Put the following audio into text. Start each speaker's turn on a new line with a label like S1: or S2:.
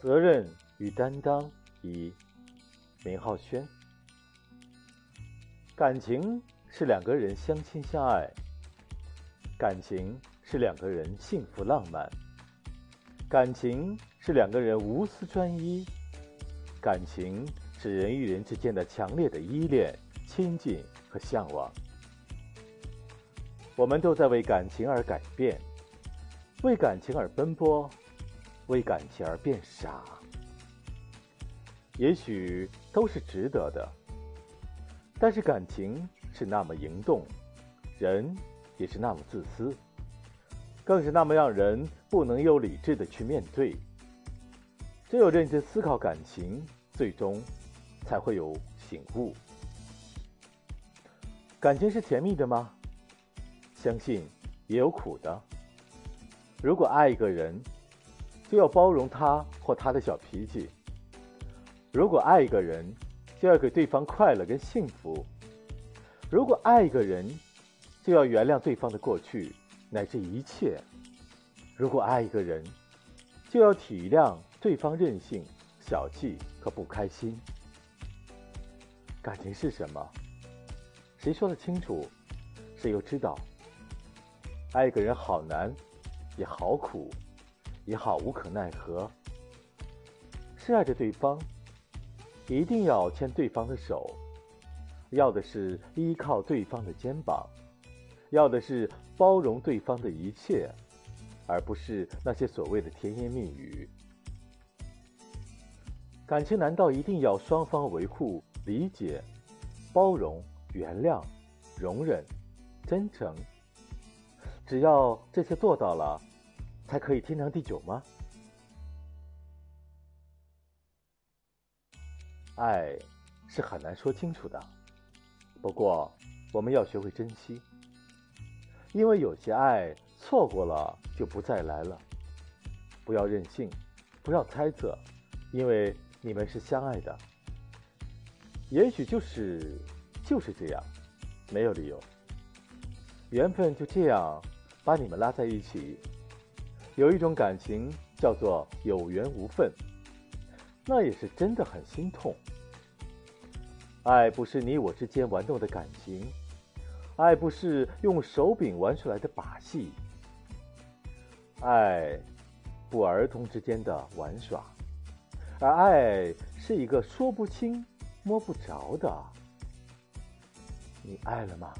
S1: 责任与担当一，明浩轩。感情是两个人相亲相爱，感情是两个人幸福浪漫，感情是两个人无私专一，感情是人与人之间的强烈的依恋、亲近和向往。我们都在为感情而改变，为感情而奔波，为感情而变傻。也许都是值得的，但是感情是那么灵动，人也是那么自私，更是那么让人不能有理智的去面对。只有认真思考感情，最终才会有醒悟。感情是甜蜜的吗？相信也有苦的。如果爱一个人，就要包容他或他的小脾气；如果爱一个人，就要给对方快乐跟幸福；如果爱一个人，就要原谅对方的过去乃至一切；如果爱一个人，就要体谅对方任性、小气和不开心。感情是什么？谁说得清楚？谁又知道？爱一个人好难，也好苦，也好无可奈何。是爱着对方，一定要牵对方的手，要的是依靠对方的肩膀，要的是包容对方的一切，而不是那些所谓的甜言蜜语。感情难道一定要双方维护、理解、包容、原谅、容忍、真诚？只要这些做到了，才可以天长地久吗？爱是很难说清楚的，不过我们要学会珍惜，因为有些爱错过了就不再来了。不要任性，不要猜测，因为你们是相爱的。也许就是就是这样，没有理由，缘分就这样。把你们拉在一起，有一种感情叫做有缘无分，那也是真的很心痛。爱不是你我之间玩弄的感情，爱不是用手柄玩出来的把戏，爱不儿童之间的玩耍，而爱是一个说不清、摸不着的。你爱了吗？